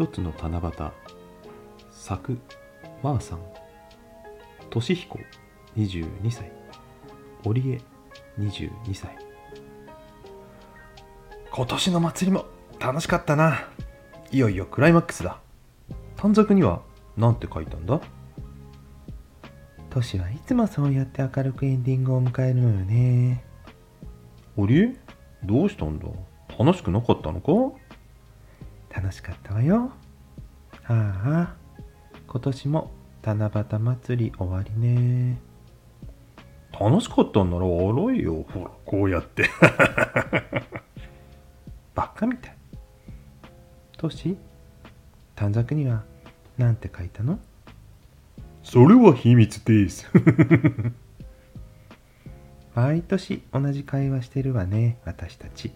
一つの七夕。作まーさん。としひこ22歳。織江22歳。今年の祭りも楽しかったな。いよいよクライマックスだ。短冊には何て書いたんだ？トシはいつもそうやって明るくエンディングを迎えるのよね。あれどうしたんだ？楽しくなかったのか？楽しかったわよ。ああ。今年も七夕祭り終わりね。楽しかったんなら笑えよ。ほらこうやって。バカみたい。トシ短冊には何て書いたの？それは秘密です。毎年同じ会話してるわね私たち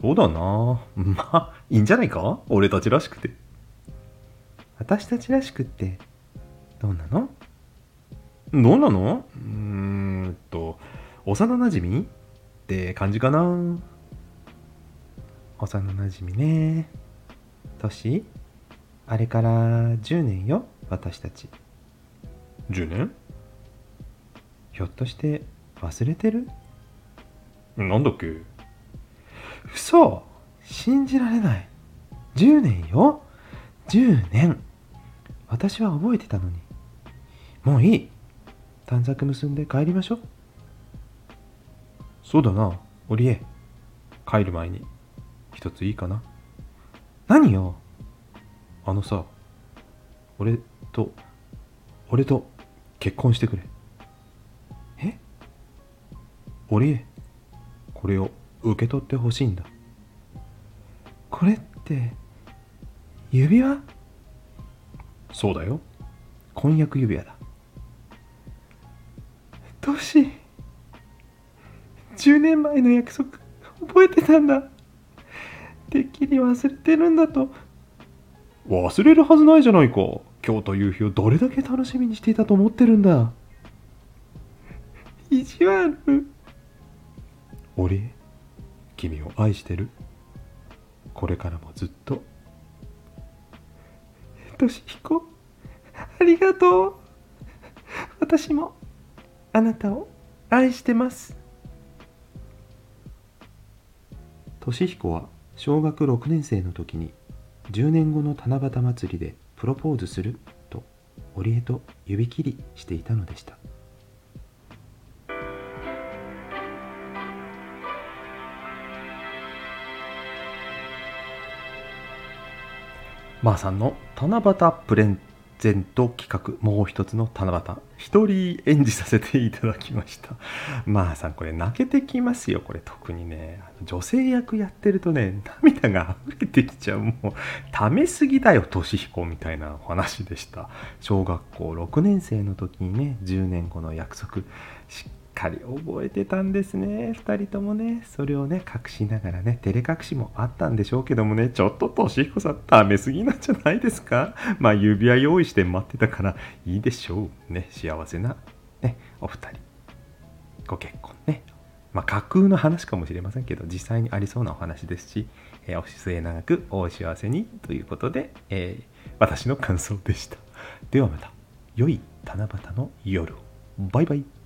そうだな。まあいいんじゃないか？俺たちらしくて。私たちらしくってどうなの？どうなの？うーんと幼なじみって感じかな。幼なじみね。年？あれから10年よ私たち。10年？ひょっとして忘れてる？なんだっけ？嘘。信じられない。10年よ。10年。私は覚えてたのに。もういい。短冊結んで帰りましょう。そうだな。織江。帰る前に。一ついいかな。何よ。あのさ。俺と俺と結婚してくれ。え？織江。これを。受け取ってほしいんだ。これって指輪？そうだよ。婚約指輪だ。どうし10年前の約束覚えてたんだ。てっきり忘れてるんだと。忘れるはずないじゃないか。今日という日をどれだけ楽しみにしていたと思ってるんだ。意地悪。俺君を愛してる？これからもずっと。としひこありがとう。私も。あなたを愛してます。としひこは小学6年生の時に10年後の七夕祭りでプロポーズすると織江と指切りしていたのでした。まーさんの七夕プレゼント企画もう一つの七夕。一人演じさせていただきました。まーさんこれ泣けてきますよこれ。特にね女性役やってるとね涙が溢れてきちゃう。もうためすぎだよとしひこみたいなお話でした。小学校6年生の時にね10年後の約束。しっかり覚えてたんですね。2人ともね。それをね隠しながらね照れ隠しもあったんでしょうけどもね。ちょっととしひこさんためすぎなんじゃないですか？まあ指輪用意して待ってたからいいでしょうね。幸せなねお二人。ご結婚ね。まあ架空の話かもしれませんけど実際にありそうなお話ですし、えーお末永くお幸せにということで、えー私の感想でした。ではまた良い七夕の夜を。バイバイ。